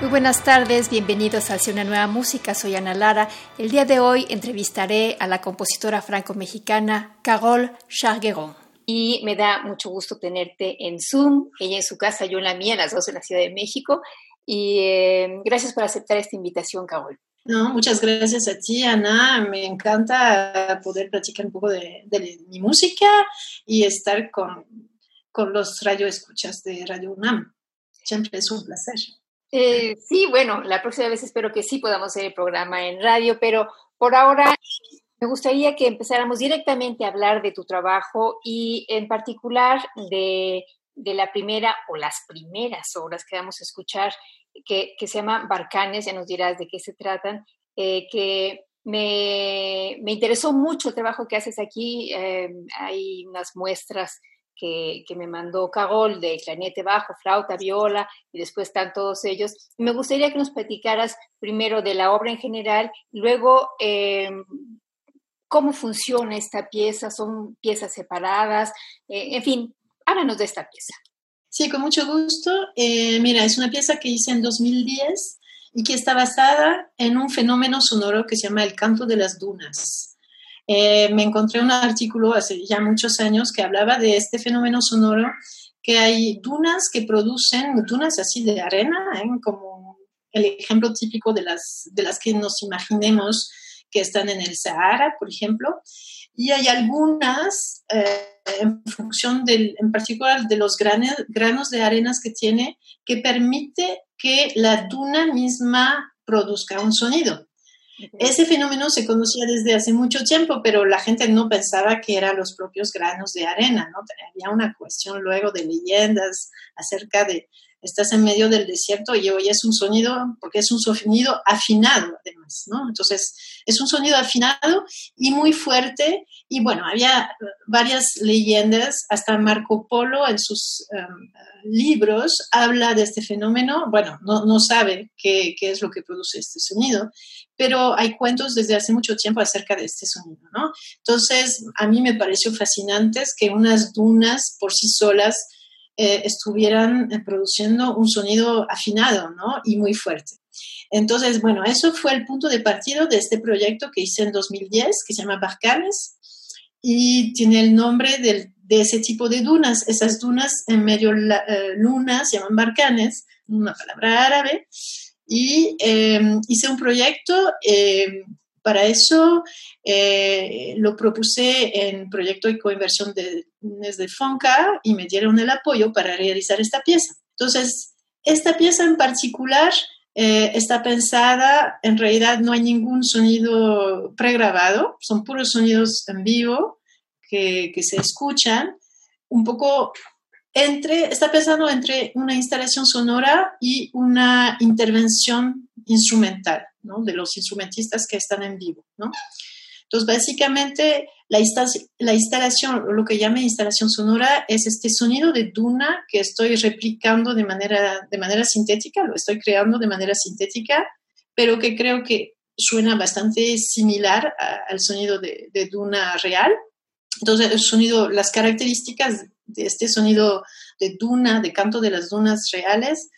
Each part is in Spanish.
Muy buenas tardes, bienvenidos a Hacia una nueva música. Soy Ana Lara. El día de hoy entrevistaré a la compositora franco-mexicana Carole Chargueron. Y me da mucho gusto tenerte en Zoom, ella en su casa, yo en la mía, las dos en la Ciudad de México. Y eh, gracias por aceptar esta invitación, Carol. No, muchas gracias a ti, Ana. Me encanta poder platicar un poco de, mi música y estar con, con los radioescuchas de Radio UNAM. Siempre es un placer. Eh, sí, bueno, la próxima vez espero que sí podamos hacer el programa en radio, pero por ahora me gustaría que empezáramos directamente a hablar de tu trabajo y en particular de, la primera o las primeras obras que vamos a escuchar, que, se llama Barcanes, ya nos dirás de qué se tratan, eh, que me, interesó mucho el trabajo que haces aquí. Eh, hay unas muestras que, me mandó Cagol de clarinete bajo, flauta, viola y después están todos ellos. Me gustaría que nos platicaras primero de la obra en general, luego eh, cómo funciona esta pieza, son piezas separadas, eh, en fin, háblanos de esta pieza. Sí, con mucho gusto. Eh, mira, es una pieza que hice en 2010 y que está basada en un fenómeno sonoro que se llama el canto de las dunas. Eh, me encontré un artículo hace ya muchos años que hablaba de este fenómeno sonoro, que hay dunas que producen, dunas así de arena, ¿eh? como el ejemplo típico de las, de las que nos imaginemos que están en el Sahara, por ejemplo, y hay algunas, eh, en función del, en particular de los granos de arenas que tiene, que permite que la duna misma produzca un sonido. Ese fenómeno se conocía desde hace mucho tiempo, pero la gente no pensaba que eran los propios granos de arena, ¿no? Había una cuestión luego de leyendas acerca de estás en medio del desierto y oyes un sonido, porque es un sonido afinado además. Entonces, es un sonido afinado y muy fuerte. Y bueno, había varias leyendas, hasta Marco Polo en sus em, libros habla de este fenómeno. Bueno, no, no sabe qué, qué, es lo que produce este sonido, pero hay cuentos desde hace mucho tiempo acerca de este sonido, ¿no? Entonces, a mí me pareció fascinante que unas dunas por sí solas eh, estuvieran eh, produciendo un sonido afinado, ¿no? Y muy fuerte. Entonces, bueno, eso fue el punto de partida de este proyecto que hice en 2010, que se llama Barcanes, y tiene el nombre de ese tipo de dunas. Esas dunas en medio eh, luna se llaman Barcanes, una palabra árabe, y hice un proyecto para eso eh, lo propuse en proyecto de coinversión de, de Fonca y me dieron el apoyo para realizar esta pieza. Entonces, esta pieza en particular eh, está pensada, en realidad no hay ningún sonido pregrabado, son puros sonidos en vivo que, que se escuchan, un poco entre, está pensando entre una instalación sonora y una intervención instrumental de los instrumentistas que están en vivo. ¿no? Entonces, básicamente, la, la instalación, lo que llame instalación sonora, es este sonido de duna que estoy replicando de manera, de manera sintética, lo estoy creando de manera sintética, pero que creo que suena bastante similar al sonido de, de, duna real. Entonces, el sonido, las características de este sonido de duna, de canto de las dunas reales,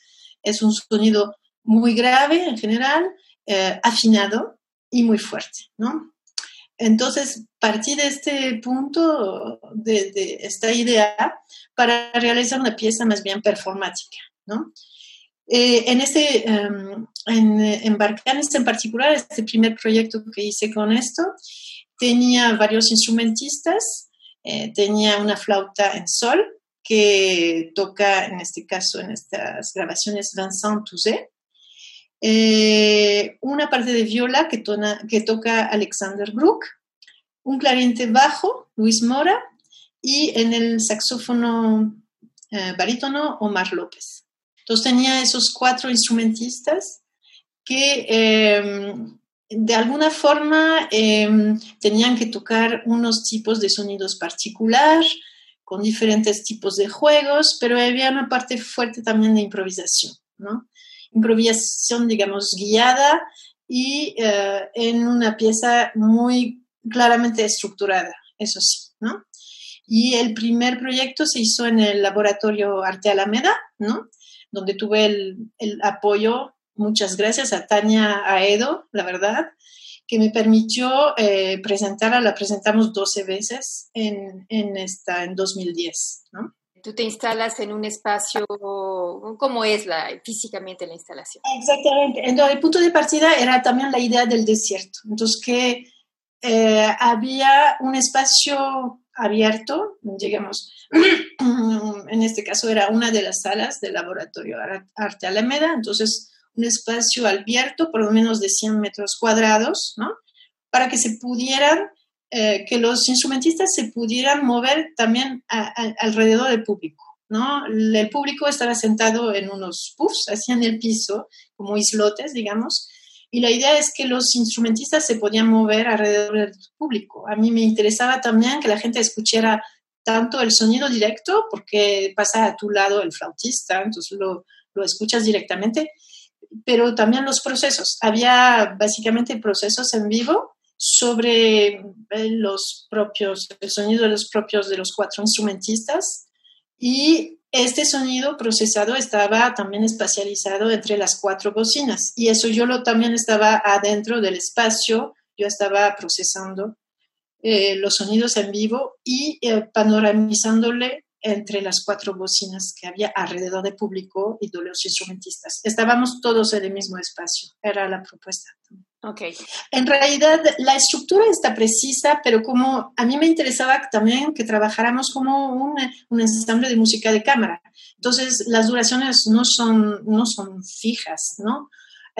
es un sonido muy grave en general, eh, afinado y muy fuerte, ¿no? entonces, partí de este punto, de, esta idea, para realizar una pieza más bien performática, ¿no? Eh, en este, um, en, en en particular, este primer proyecto que hice con esto, tenía varios instrumentistas, eh, tenía una flauta en sol que toca, en este caso, en estas grabaciones, Vincent Touzé, eh, una parte de viola que, toca Alexander Brook, un clarinete bajo, Luis Mora, y en el saxófono eh, barítono, Omar López. Entonces tenía esos cuatro instrumentistas que em, de alguna forma em, tenían que tocar unos tipos de sonidos particular, con diferentes tipos de juegos, pero había una parte fuerte también de improvisación, ¿no? Improvisación, digamos, guiada y eh, en una pieza muy claramente estructurada, eso sí, ¿no? Y el primer proyecto se hizo en el laboratorio Arte Alameda, ¿no? Donde tuve el, apoyo, muchas gracias a Tania Aedo, la verdad, que me permitió eh, presentarla, la presentamos 12 veces en, en, esta, en 2010, ¿no? Tú te instalas en un espacio, ¿cómo es físicamente la instalación? Exactamente. Entonces, el punto de partida era también la idea del desierto. Entonces, que eh, había un espacio abierto, digamos, en este caso era una de las salas del laboratorio Arte Alameda, entonces un espacio abierto por lo menos de 100 metros cuadrados, ¿no? Para que se pudieran, eh, que los instrumentistas se pudieran mover también alrededor del público, ¿no? El público estaba sentado en unos puffs, así en el piso, como islotes, digamos, y la idea es que los instrumentistas se podían mover alrededor del público. A mí me interesaba también que la gente escuchara tanto el sonido directo, porque pasa a tu lado el flautista, entonces lo, lo escuchas directamente, pero también los procesos. Había básicamente procesos en vivo sobre eh, los propios, el sonido de los propios de los cuatro instrumentistas y este sonido procesado estaba también espacializado entre las cuatro bocinas y eso yo lo también estaba adentro del espacio, yo estaba procesando eh, los sonidos en vivo y eh, panoramizándole entre las cuatro bocinas que había alrededor del público y de los instrumentistas. Estábamos todos en el mismo espacio, era la propuesta. Okay. En realidad, la estructura está precisa, pero como a mí me interesaba también que trabajáramos como un, un ensamble de música de cámara. Entonces, las duraciones no son, no son fijas, ¿no?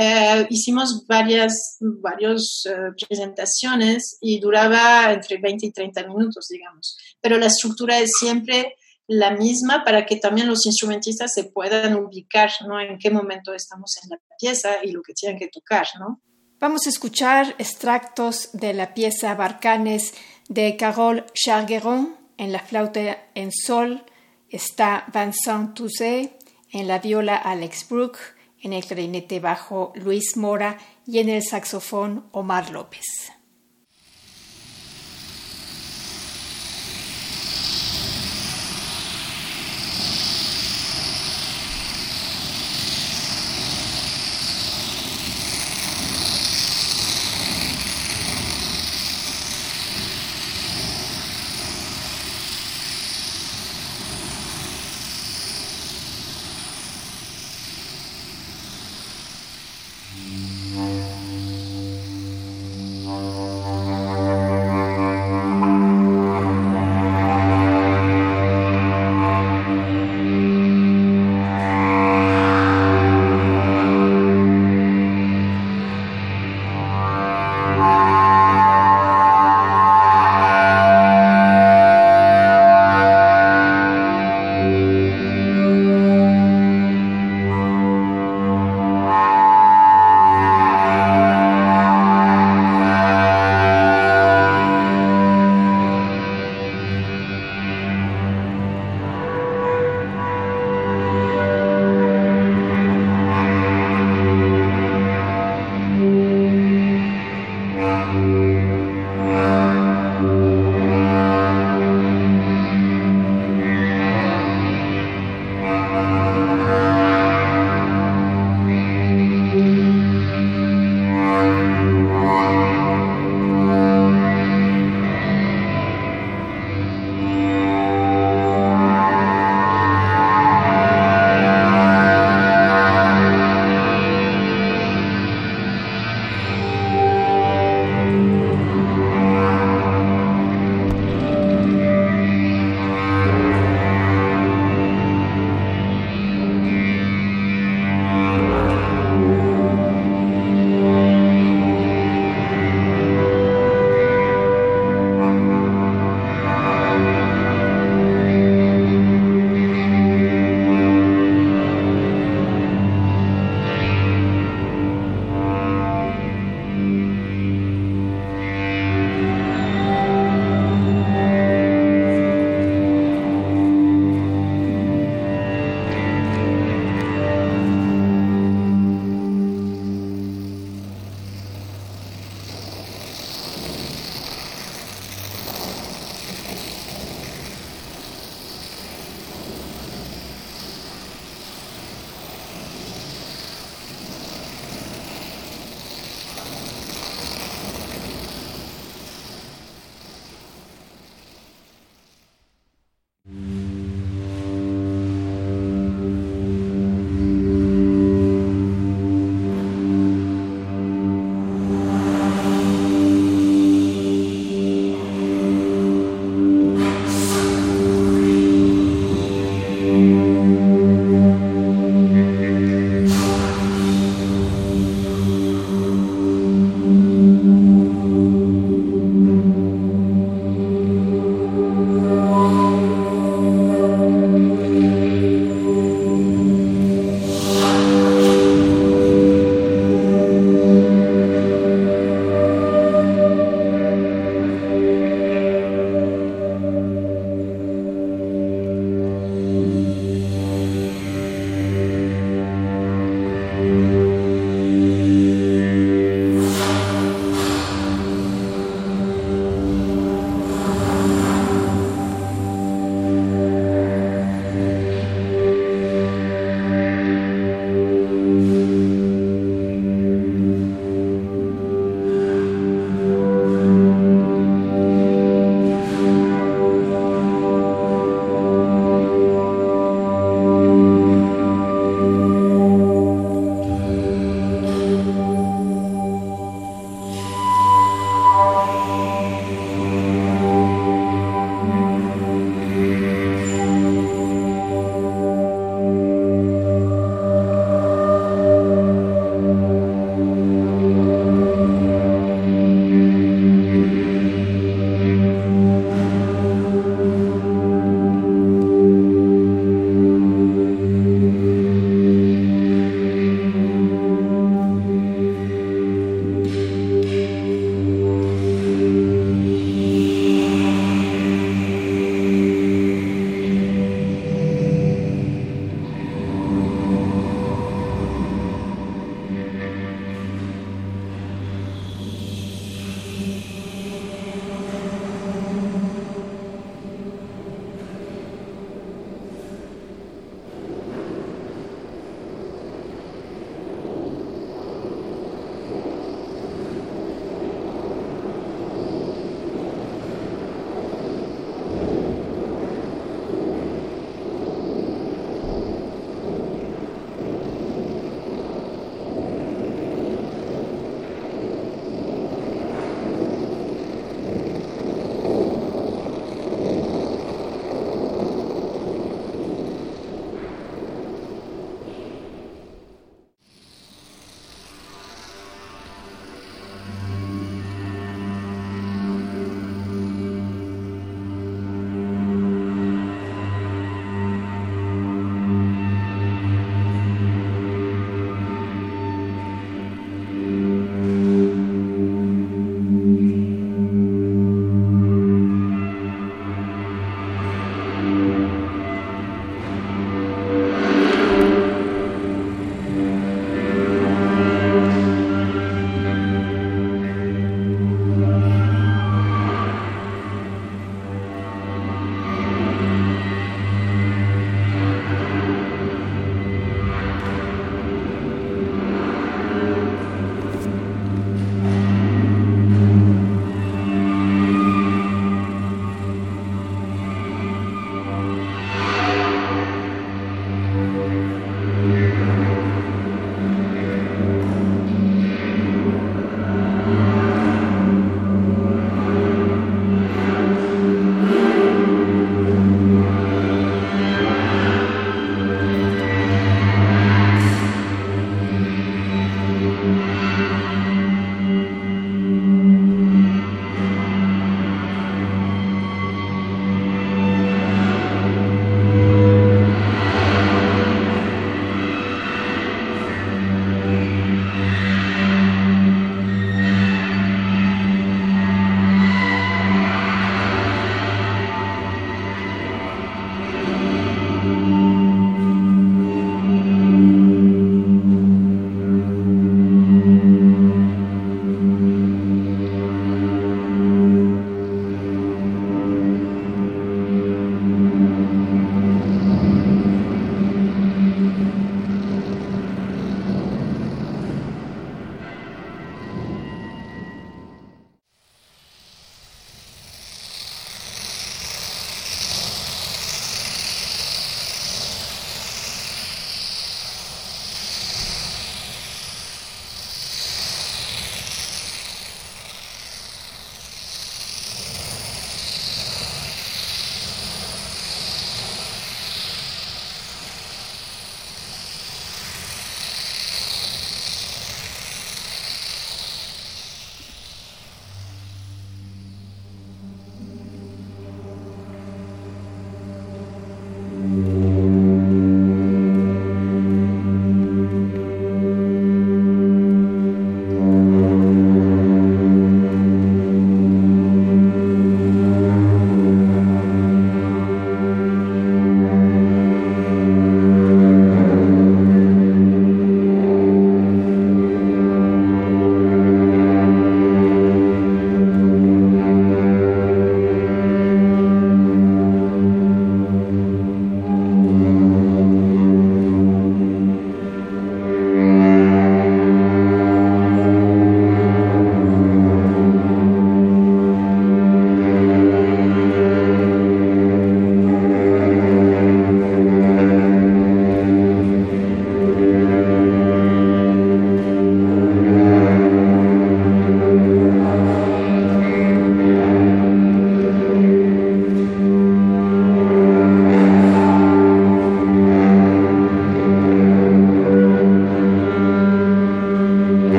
Eh, hicimos varias varios, eh, presentaciones y duraba entre 20 y 30 minutos, digamos. Pero la estructura es siempre la misma para que también los instrumentistas se puedan ubicar, ¿no? En qué momento estamos en la pieza y lo que tienen que tocar, ¿no? Vamos a escuchar extractos de la pieza Barcanes de Carole Chargueron. En la flauta en sol está Vincent Touzé, en la viola Alex Brook, en el clarinete bajo Luis Mora y en el saxofón Omar López.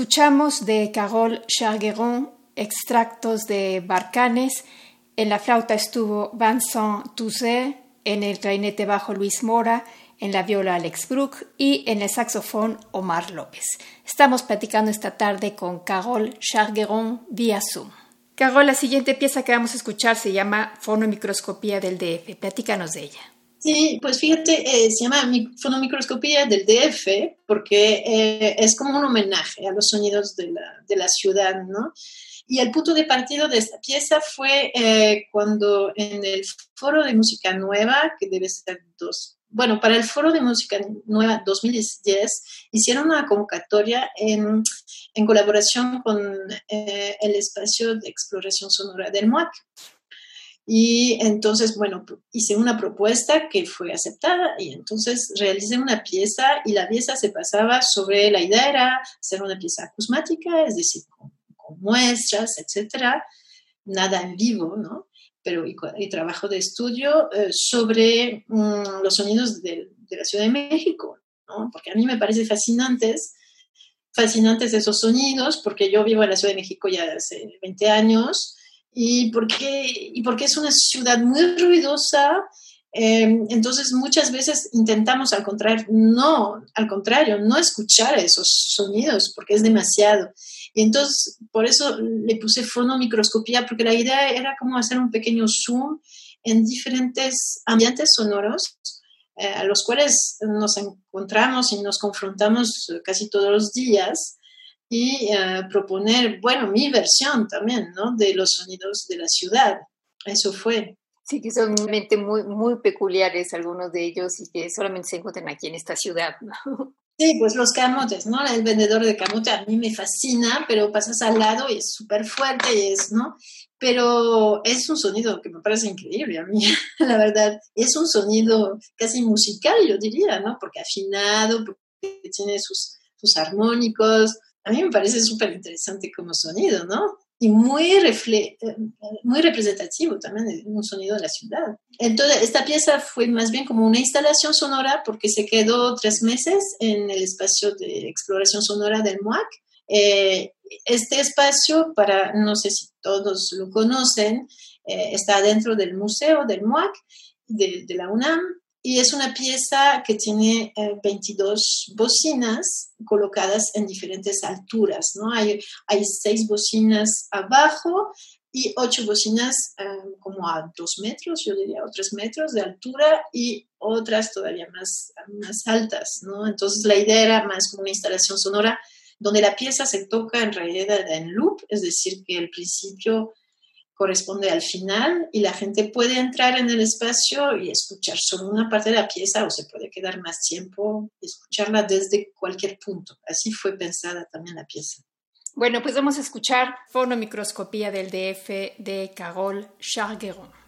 Escuchamos de Carole Chargueron extractos de Barcanes. En la flauta estuvo Vincent Touzé, en el clarinete bajo Luis Mora, en la viola Alex Brook y en el saxofón Omar López. Estamos platicando esta tarde con Carole Chargueron vía Zoom. Carol, la siguiente pieza que vamos a escuchar se llama Fonomicroscopía del DF. Platícanos de ella. Sí, pues fíjate, eh, se llama fonomicroscopía del DF porque eh, es como un homenaje a los sonidos de la, de la, ciudad, ¿no? Y el punto de partido de esta pieza fue eh, cuando en el Foro de Música Nueva, que debe ser dos, bueno, para el Foro de Música Nueva 2010, hicieron una convocatoria en, en colaboración con el espacio de exploración sonora del MUAC. Y entonces, bueno, hice una propuesta que fue aceptada y entonces realicé una pieza y la pieza se pasaba sobre, la idea era hacer una pieza acusmática, es decir, con, muestras, etcétera, nada en vivo, ¿no? Pero y, trabajo de estudio eh, sobre mm, los sonidos de, de, la Ciudad de México, ¿no? Porque a mí me parece fascinantes fascinantes esos sonidos, porque yo vivo en la Ciudad de México ya hace 20 años y porque, y porque es una ciudad muy ruidosa. Eh, entonces muchas veces intentamos al contrario, no, al contrario, no escuchar esos sonidos porque es demasiado. Y entonces por eso le puse fonomicroscopía porque la idea era como hacer un pequeño zoom en diferentes ambientes sonoros eh, a los cuales nos encontramos y nos confrontamos casi todos los días y eh, proponer, bueno, mi versión también, ¿no? De los sonidos de la ciudad. Eso fue. Sí, que son realmente muy, muy peculiares algunos de ellos y que solamente se encuentran aquí en esta ciudad, ¿no? Sí, pues los camotes, ¿no? El vendedor de camote a mí me fascina, pero pasas al lado y es súper fuerte y es, ¿no? Pero es un sonido que me parece increíble a mí, la verdad. Es un sonido casi musical, yo diría, ¿no? Porque afinado, porque tiene sus, sus armónicos, a mí me parece súper interesante como sonido, ¿no? Y muy, refle muy representativo también de un sonido de la ciudad. Entonces, esta pieza fue más bien como una instalación sonora porque se quedó tres meses en el espacio de exploración sonora del MUAC. Eh, este espacio, para, no sé si todos lo conocen, eh, está dentro del museo del MUAC de, de la UNAM y es una pieza que tiene 22 eh, bocinas colocadas en diferentes alturas, ¿no? Hay, hay seis bocinas abajo y ocho bocinas eh, como a dos metros, yo diría, o tres metros de altura y otras todavía más, más altas, ¿no? Entonces la idea era más como una instalación sonora donde la pieza se toca en realidad en loop, es decir, que el principio corresponde al final y la gente puede entrar en el espacio y escuchar solo una parte de la pieza o se puede quedar más tiempo y escucharla desde cualquier punto. Así fue pensada también la pieza. Bueno, pues vamos a escuchar Fonomicroscopía del DF de Carole Chargueron.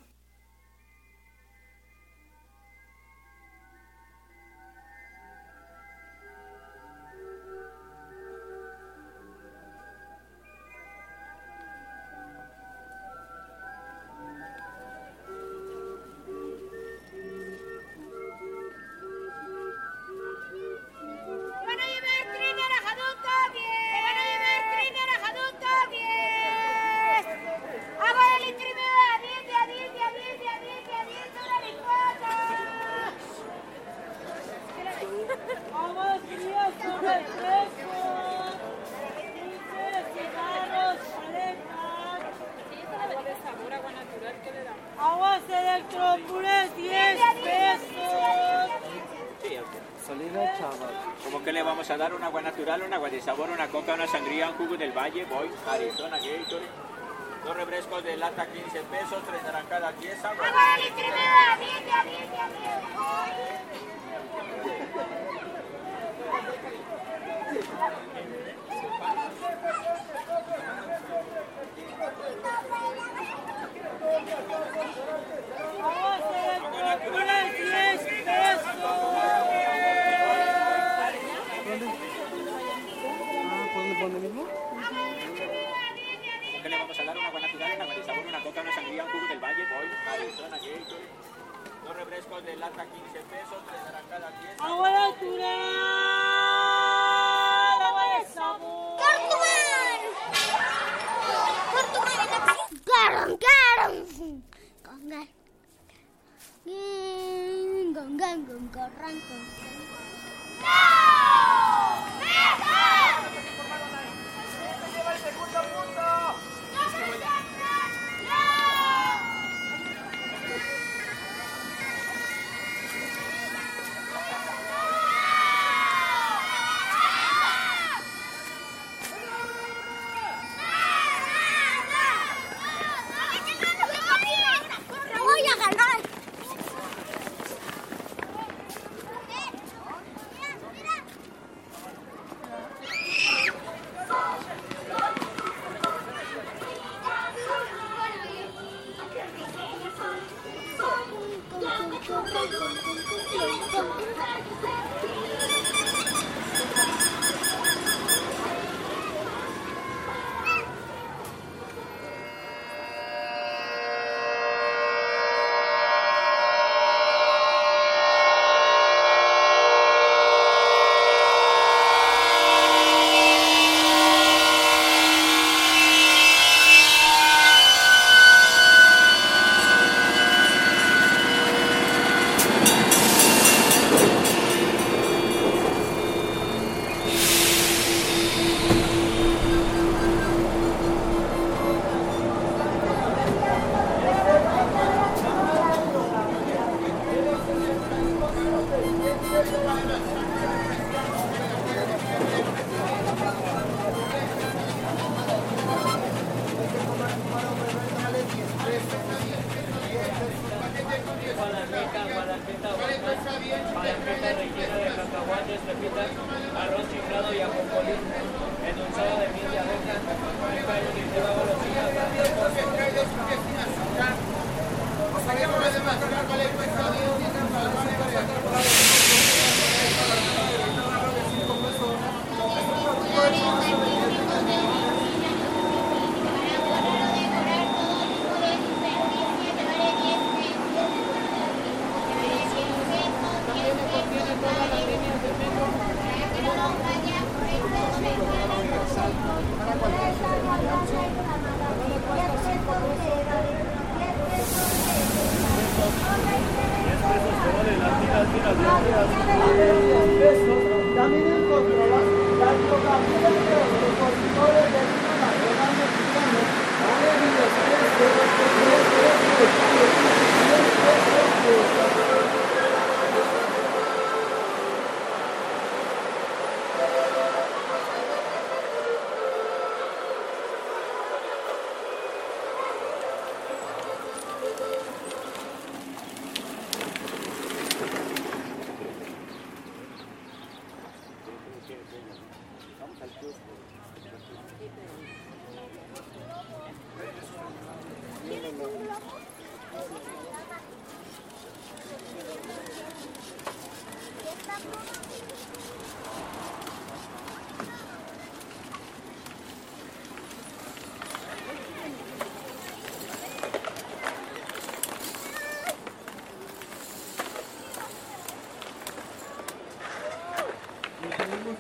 gonggoran gonggoran.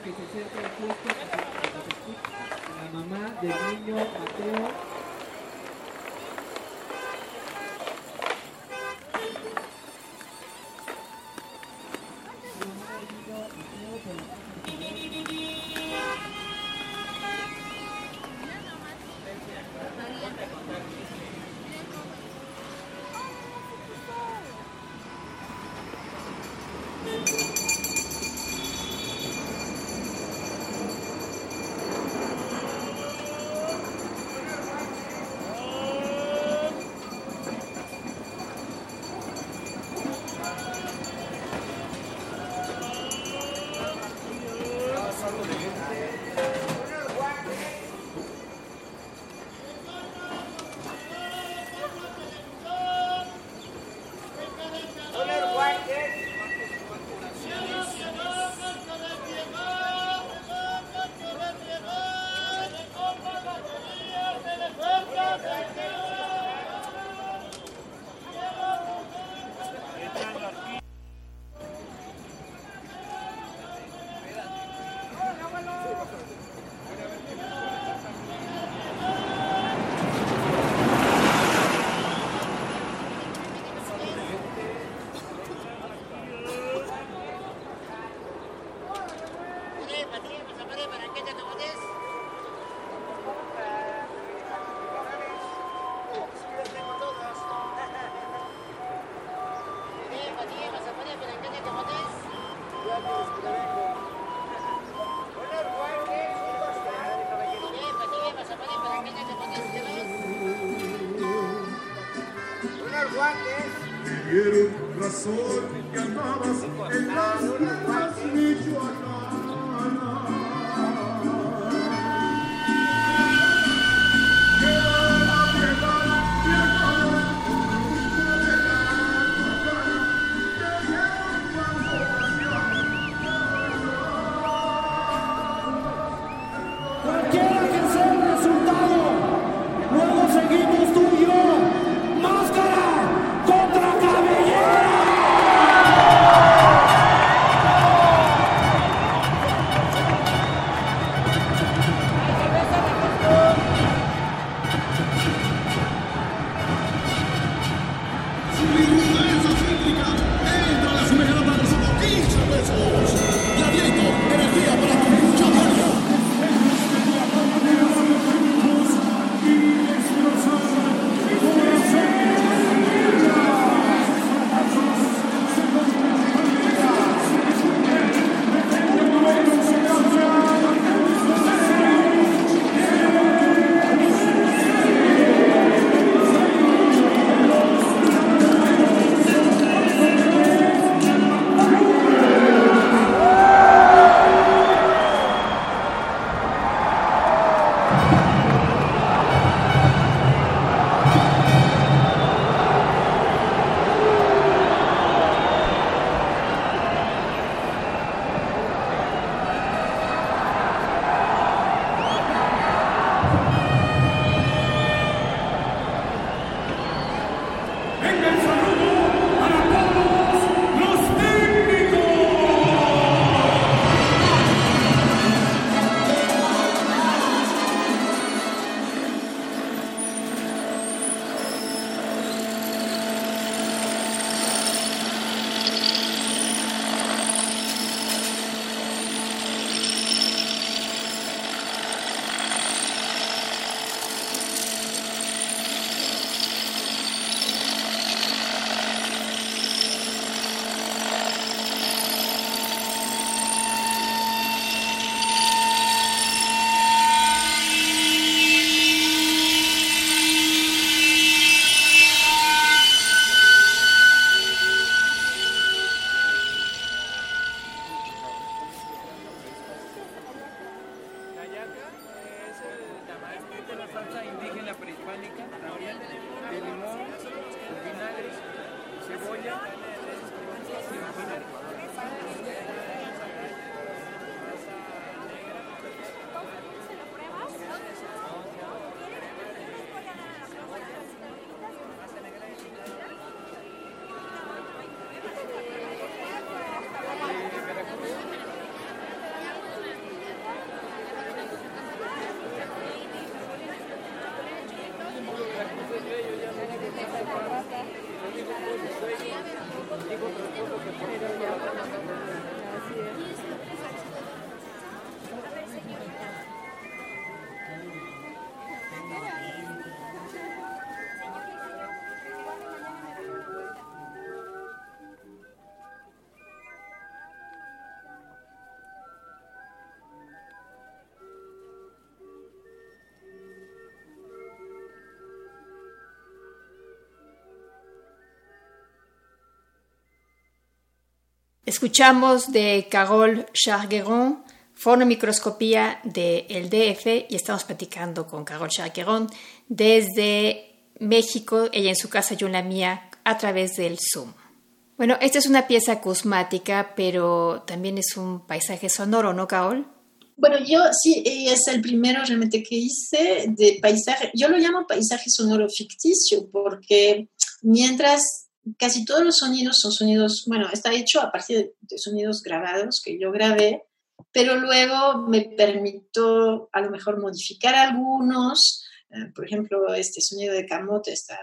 que se acerca al puesto, la mamá del niño Mateo dieron razón que andabas en las tierras michoacanas. Escuchamos de Carole Chargueron, fonomicroscopía del DF, y estamos platicando con Carole Chargueron desde México, ella en su casa, yo en la mía, a través del Zoom. Bueno, esta es una pieza acusmática, pero también es un paisaje sonoro, ¿no, Carol? Bueno, yo sí, y es el primero realmente que hice de paisaje. Yo lo llamo paisaje sonoro ficticio porque mientras casi todos los sonidos son sonidos, bueno, está hecho a partir de, sonidos grabados que yo grabé, pero luego me permito a lo mejor modificar algunos. Eh, por ejemplo, este sonido de camote, está,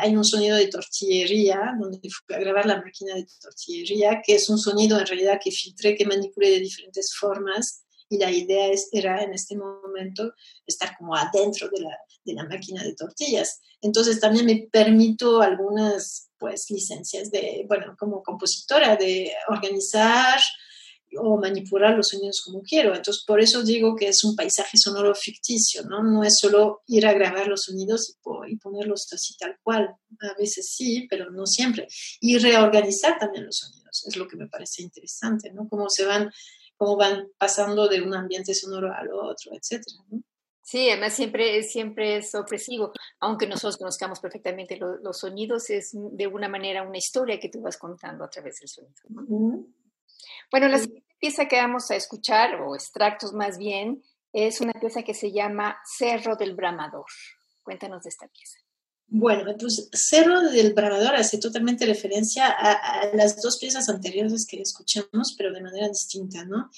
hay un sonido de tortillería, donde fui a grabar la máquina de tortillería, que es un sonido en realidad que filtré, que manipulé de diferentes formas y la idea es, era en este momento estar como adentro de la, de la máquina de tortillas. Entonces también me permito algunas pues licencias de, bueno, como compositora, de organizar o manipular los sonidos como quiero. Entonces, por eso digo que es un paisaje sonoro ficticio, ¿no? No es solo ir a grabar los sonidos y, po- y ponerlos así tal cual. A veces sí, pero no siempre. Y reorganizar también los sonidos, es lo que me parece interesante, ¿no? Cómo se van, cómo van pasando de un ambiente sonoro al otro, etcétera. Sí, además siempre, siempre es sorpresivo, aunque nosotros conozcamos perfectamente lo- los sonidos, es de alguna manera una historia que tú vas contando a través del sonido. Bueno, la siguiente pieza que vamos a escuchar, o extractos más bien, es una pieza que se llama Cerro del Bramador. Cuéntanos de esta pieza. Bueno, pues Cerro del Bramador hace totalmente referencia a, a las dos piezas anteriores que escuchamos, pero de manera distinta, ¿no?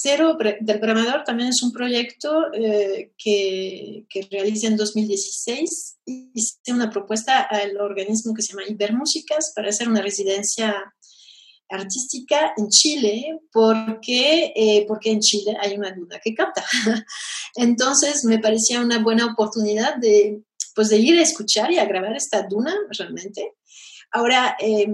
Cerro Bra- del Bramador también es un proyecto eh, que, que realicé en 2016. Hice una propuesta al organismo que se llama Ibermúsicas para hacer una residencia artística en Chile porque, eh, porque en Chile hay una duna que canta. Entonces me parecía una buena oportunidad de, pues, de ir a escuchar y a grabar esta duna realmente. Ahora, eh,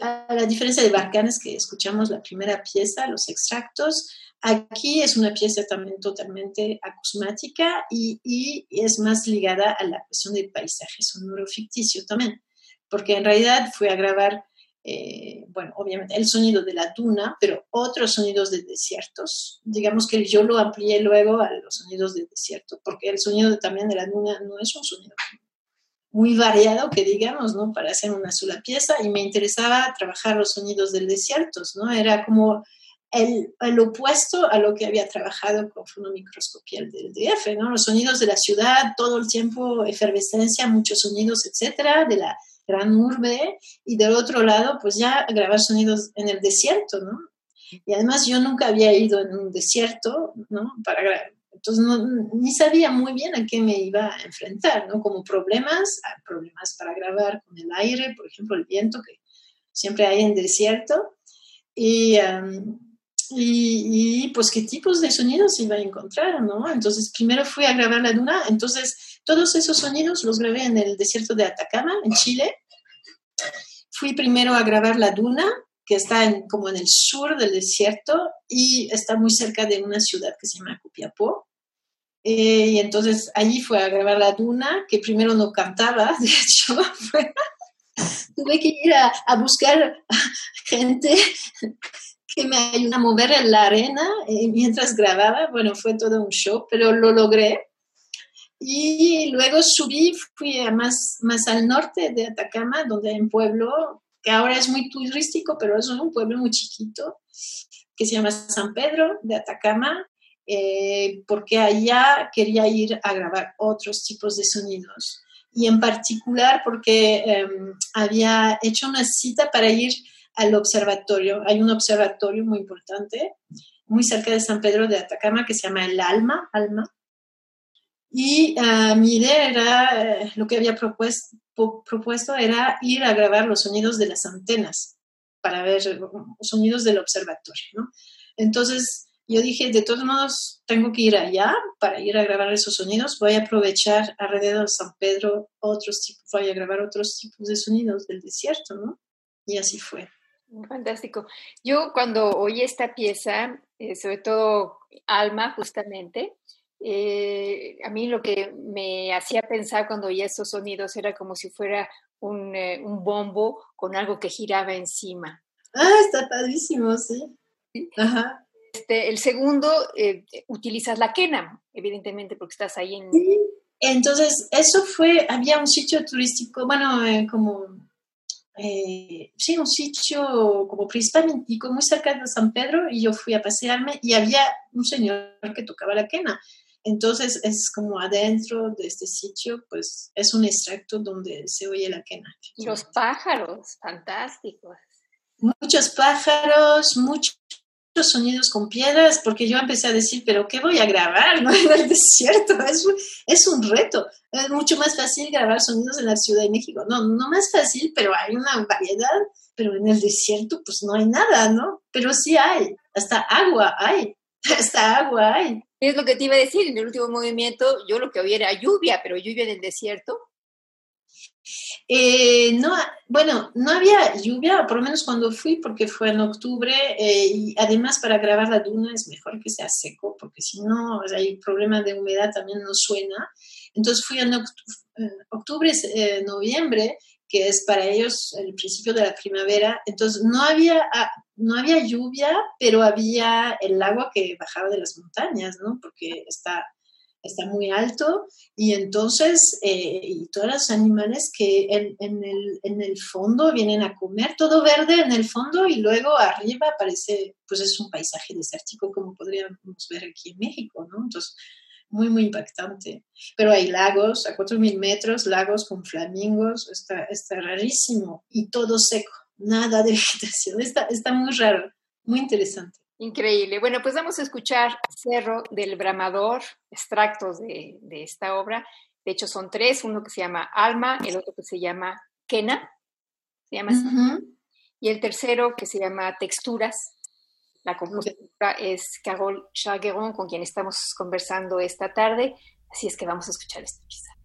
a la diferencia de Barcanes que escuchamos la primera pieza, los extractos, aquí es una pieza también totalmente acusmática y, y es más ligada a la cuestión del paisaje sonoro ficticio también, porque en realidad fui a grabar eh, bueno, obviamente el sonido de la duna, pero otros sonidos de desiertos. Digamos que yo lo amplié luego a los sonidos de desierto, porque el sonido también de la duna no es un sonido muy variado, que digamos, ¿no? Para hacer una sola pieza, y me interesaba trabajar los sonidos del desierto, ¿no? Era como el, el opuesto a lo que había trabajado con fonomicroscopía del DF, ¿no? Los sonidos de la ciudad, todo el tiempo efervescencia, muchos sonidos, etcétera, de la gran urbe, y del otro lado, pues ya grabar sonidos en el desierto, ¿no? Y además yo nunca había ido en un desierto, ¿no? Para. Entonces no, ni sabía muy bien a qué me iba a enfrentar, ¿no? Como problemas, problemas para grabar con el aire, por ejemplo, el viento que siempre hay en desierto, y, um, y, y, pues qué tipos de sonidos iba a encontrar, ¿no? Entonces primero fui a grabar la duna, entonces todos esos sonidos los grabé en el desierto de Atacama, en Chile. Fui primero a grabar la duna, que está en, como en el sur del desierto y está muy cerca de una ciudad que se llama Copiapó. Eh, y entonces allí fue a grabar la duna, que primero no cantaba, de hecho, tuve que ir a, a, buscar gente que me ayudara a mover en la arena eh, mientras grababa. Bueno, fue todo un show, pero lo logré. Y luego subí, fui a más, más al norte de Atacama, donde hay un pueblo que ahora es muy turístico, pero es un pueblo muy chiquito, que se llama San Pedro de Atacama, eh, porque allá quería ir a grabar otros tipos de sonidos. Y en particular porque eh, había hecho una cita para ir al observatorio. Hay un observatorio muy importante, muy cerca de San Pedro de Atacama, que se llama El Alma, Alma. Y uh, mi idea era, eh, lo que había propuesto, propuesto era ir a grabar los sonidos de las antenas para ver sonidos del observatorio, ¿no? Entonces yo dije, de todos modos, tengo que ir allá para ir a grabar esos sonidos, voy a aprovechar alrededor de San Pedro otros tipos, voy a grabar otros tipos de sonidos del desierto, ¿no? Y así fue. Fantástico. Yo cuando oí esta pieza, eh, sobre todo Alma, justamente, eh, a mí lo que me hacía pensar cuando oía esos sonidos era como si fuera un, eh, un, bombo con algo que giraba encima. Ah, está padrísimo, sí. Ajá. Este, el segundo, eh, utilizas la quena, evidentemente, porque estás ahí en... Sí. Entonces, eso fue, había un sitio turístico, bueno, eh, como, sí, un sitio como prehispánico muy cerca de San Pedro y yo fui a pasearme y había un señor que tocaba la quena. Entonces es como adentro de este sitio, pues es un extracto donde se oye la quena. Los pájaros, fantásticos. Muchos pájaros, muchos sonidos con piedras, porque yo empecé a decir, pero ¿qué voy a grabar no? en el desierto? Es, es un reto. Es mucho más fácil grabar sonidos en la Ciudad de México. No, no más fácil, pero hay una variedad. Pero en el desierto, pues no hay nada, ¿no? Pero sí hay. Hasta agua hay. Hasta agua hay. Es lo que te iba a decir, en el último movimiento yo lo que oía era lluvia, pero lluvia en el desierto. Eh, no, bueno, no había lluvia, por lo menos cuando fui, porque fue en octubre, eh, y además para grabar la duna es mejor que sea seco, porque si no, hay problema de humedad también no suena. Entonces fui en octubre, octubre eh, noviembre, que es para ellos el principio de la primavera, entonces no había, ah, no había lluvia, pero había el agua que bajaba de las montañas, ¿no? Porque está está muy alto y entonces eh, y todos los animales que en, en, el, en, el, fondo vienen a comer todo verde en el fondo y luego arriba parece pues es un paisaje desértico como podríamos ver aquí en México, ¿no? Entonces muy, muy impactante. Pero hay lagos a 4.000 metros, lagos con flamingos, está, está rarísimo y todo seco, nada de vegetación, está, está muy raro, muy interesante. Increíble. Bueno, pues vamos a escuchar Cerro del Bramador, extractos de, de, esta obra. De hecho, son tres, uno que se llama Alma, el otro que se llama Kena, se llama así, uh -huh. y el tercero que se llama Texturas. La compositora es Carol Chargueron, con quien estamos conversando esta tarde, así es que vamos a escuchar esta pieza.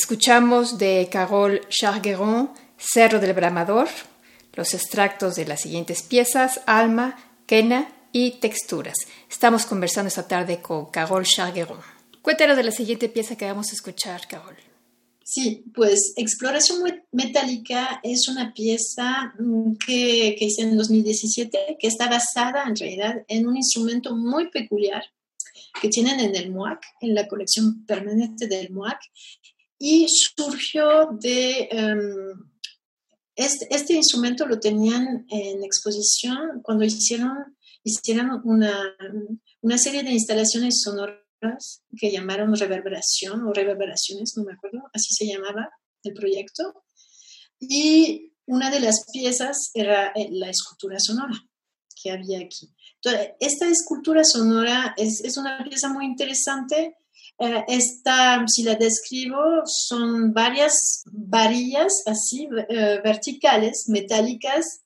Escuchamos de Carole Chargueron, Cerro del Bramador, los extractos de las siguientes piezas, Alma, Quena y Texturas. Estamos conversando esta tarde con Carole Chargueron. Cuéntanos de la siguiente pieza que vamos a escuchar, Carole. Sí, pues Exploración Metálica es una pieza mm, que, que hice en 2017 que está basada en realidad en un instrumento muy peculiar que tienen en el MUAC, en la colección permanente del MUAC, y surgió de... em, este, este instrumento lo tenían en exposición cuando hicieron, hicieron una, una serie de instalaciones sonoras que llamaron reverberación o reverberaciones, no me acuerdo, así se llamaba el proyecto. Y una de las piezas era eh, la escultura sonora que había aquí. Entonces, esta escultura sonora es, es una pieza muy interesante. Eh, esta, si la describo, son varias varillas así eh, verticales, metálicas,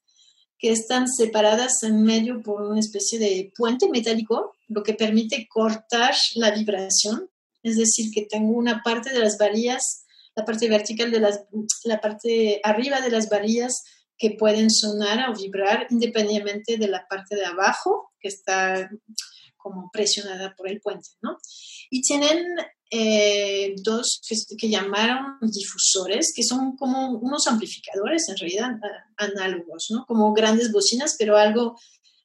que están separadas en medio por una especie de puente metálico, lo que permite cortar la vibración. Es decir, que tengo una parte de las varillas, la parte vertical de las, la parte arriba de las varillas que pueden sonar o vibrar independientemente de la parte de abajo, que está como presionada por el puente, ¿no? Y tienen eh, dos que, llamaron difusores, que son como unos amplificadores en realidad análogos, ¿no? Como grandes bocinas, pero algo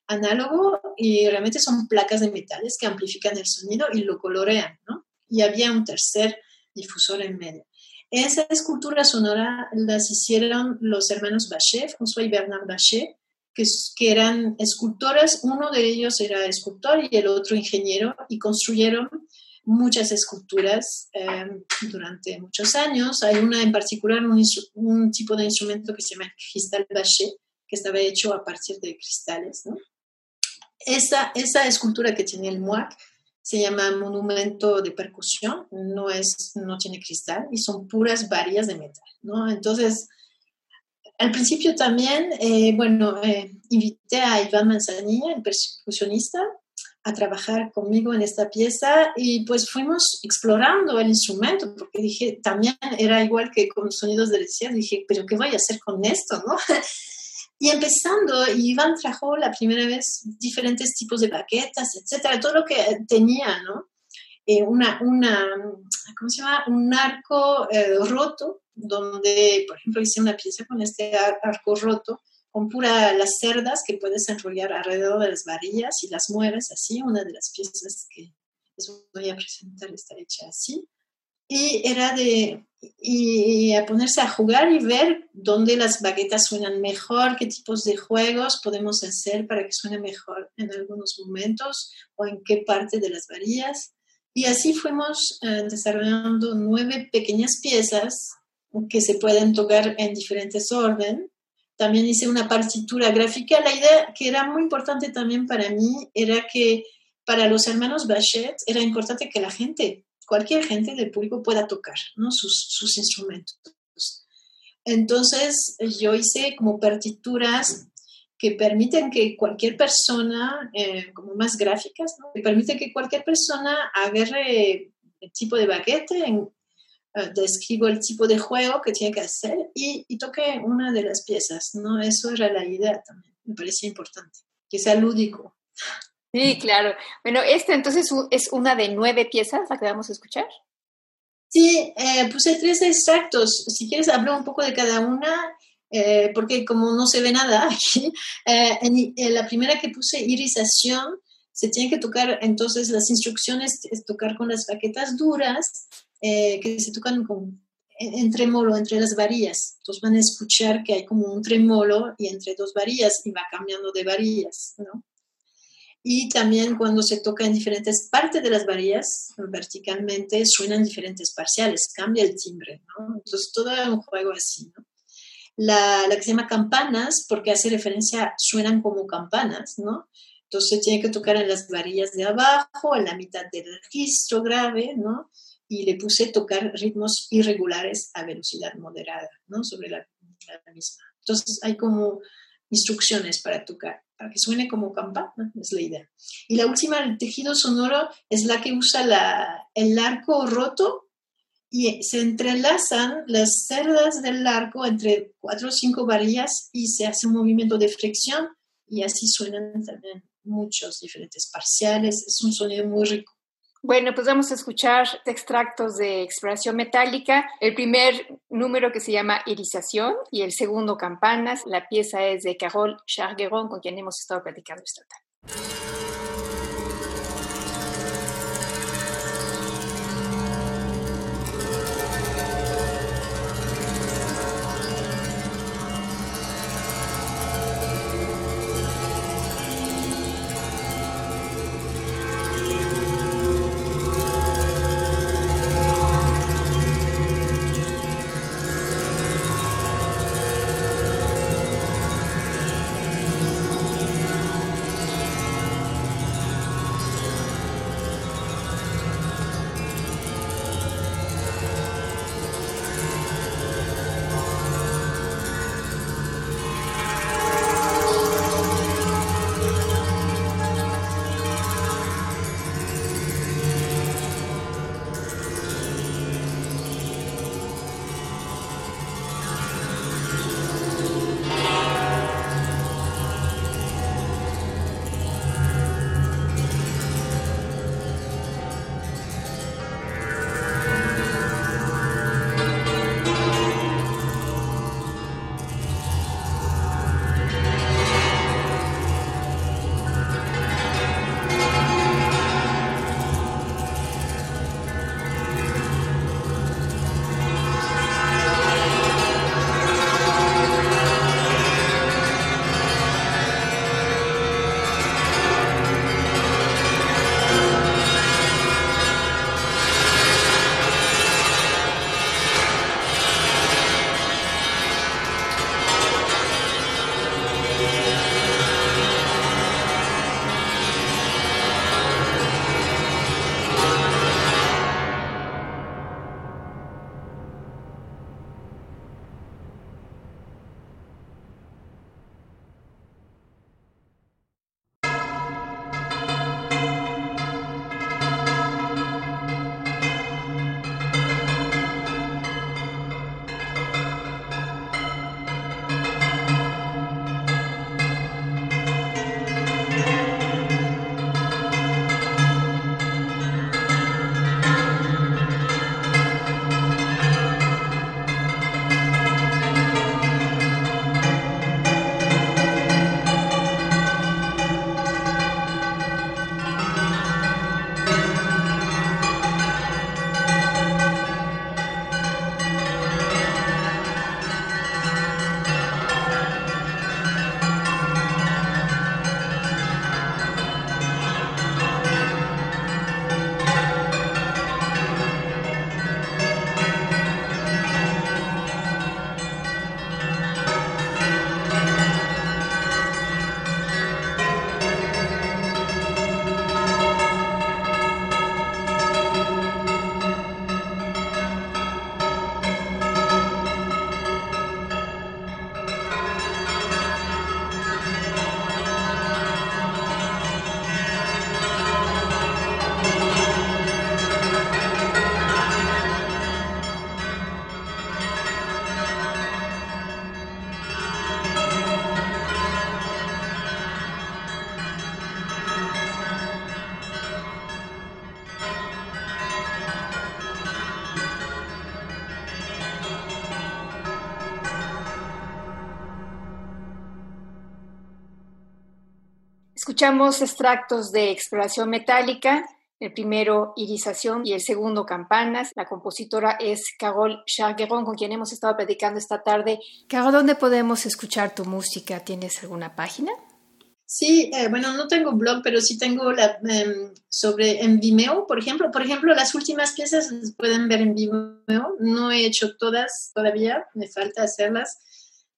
análogo y realmente son placas de metales que amplifican el sonido y lo colorean, ¿no? Y había un tercer difusor en medio. Esa escultura sonora las hicieron los hermanos Bachet, François y Bernard Bachet, que, eran escultores. Uno de ellos era escultor y el otro ingeniero, y construyeron muchas esculturas eh, durante muchos años. Hay una en particular, un, tipo de instrumento que se llama cristal Bachet, que estaba hecho a partir de cristales. ¿no? Esa, esa escultura que tiene el MUAC se llama monumento de percusión, no, es, no tiene cristal y son puras varillas de metal, ¿no? Entonces, al principio también, eh, bueno, eh, invité a Iván Manzanilla, el percusionista, a trabajar conmigo en esta pieza y pues fuimos explorando el instrumento porque dije, también era igual que con sonidos del desierto, dije, pero ¿qué voy a hacer con esto, no? Y empezando, Iván trajo la primera vez diferentes tipos de baquetas, etcétera, todo lo que tenía, ¿no? Eh, una, una, ¿cómo se llama? Un arco eh, roto, donde, por ejemplo, hice una pieza con este arco roto, con pura las cerdas que puedes enrollar alrededor de las varillas y las mueves así. Una de las piezas que les voy a presentar está hecha así. Y era de y a ponerse a jugar y ver dónde las baguetas suenan mejor, qué tipos de juegos podemos hacer para que suene mejor en algunos momentos o en qué parte de las varillas. Y así fuimos eh, desarrollando nueve pequeñas piezas que se pueden tocar en diferentes orden. También hice una partitura gráfica. La idea que era muy importante también para mí era que para los hermanos Bachet era importante que la gente cualquier gente del público pueda tocar ¿no? sus, sus, instrumentos. Entonces, yo hice como partituras que permiten que cualquier persona, eh, como más gráficas, ¿no? que permiten que cualquier persona agarre el tipo de baquete, en, uh, describo el tipo de juego que tiene que hacer y, y, toque una de las piezas. ¿no? Eso era la idea también, me parecía importante, que sea lúdico. Sí, claro. Bueno, esta entonces es una de nueve piezas la que vamos a escuchar. Sí, eh, puse tres extractos. Si quieres, hablo un poco de cada una, eh, porque como no se ve nada aquí, eh, en, en, la primera que puse, irisación, se tiene que tocar, entonces las instrucciones es tocar con las baquetas duras, que se tocan con, en, tremolo entre las varillas. Entonces van a escuchar que hay como un tremolo y entre dos varillas y va cambiando de varillas, ¿no? y también cuando se toca en diferentes partes de las varillas verticalmente suenan diferentes parciales, cambia el timbre, ¿no? Entonces todo es un juego así, ¿no? La, que se llama campanas, porque hace referencia, suenan como campanas, ¿no? Entonces tiene que tocar en las varillas de abajo, en la mitad del registro grave, ¿no? Y le puse tocar ritmos irregulares a velocidad moderada, ¿no? Sobre la, misma. Entonces hay como instrucciones para tocar, para que suene como campana, es la idea. Y la última, el tejido sonoro, es la que usa el arco roto y se entrelazan las cerdas del arco entre cuatro o cinco varillas y se hace un movimiento de fricción y así suenan también muchos diferentes parciales. Es un sonido muy rico. Bueno, pues vamos a escuchar extractos de exploración metálica. El primer número que se llama Irización y el segundo Campanas. La pieza es de Carole Chargueron, con quien hemos estado platicando esta tarde. Escuchamos extractos de exploración metálica, el primero irización y el segundo campanas. La compositora es Carol Chargueron, con quien hemos estado platicando esta tarde. Carol, ¿dónde podemos escuchar tu música? ¿Tienes alguna página? Sí, eh, bueno, no tengo blog, pero sí tengo em, sobre en Vimeo, por ejemplo. Por ejemplo, las últimas piezas las pueden ver en Vimeo. No he hecho todas todavía, me falta hacerlas,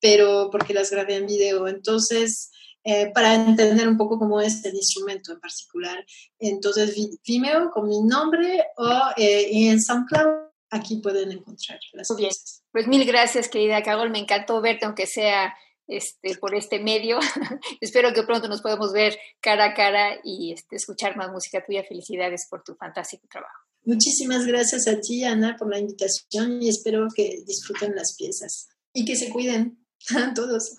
pero porque las grabé en video. Entonces, eh, para entender un poco cómo es el instrumento en particular. Entonces, Vimeo con mi nombre o eh, en SoundCloud, aquí pueden encontrar las Muy bien. Pues mil gracias, querida Carol. Me encantó verte, aunque sea este, por este medio. Espero que pronto nos podamos ver cara a cara y este, escuchar más música tuya. Felicidades por tu fantástico trabajo. Muchísimas gracias a ti, Ana, por la invitación y espero que disfruten las piezas y que se cuiden todos.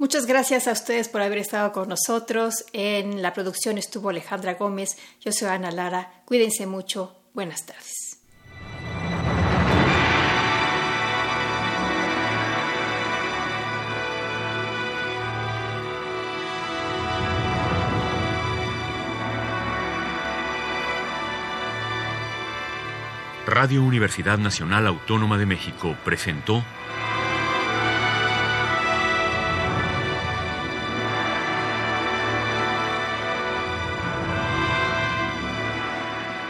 Muchas gracias a ustedes por haber estado con nosotros. En la producción estuvo Alejandra Gómez, yo soy Ana Lara. Cuídense mucho. Buenas tardes. Radio Universidad Nacional Autónoma de México presentó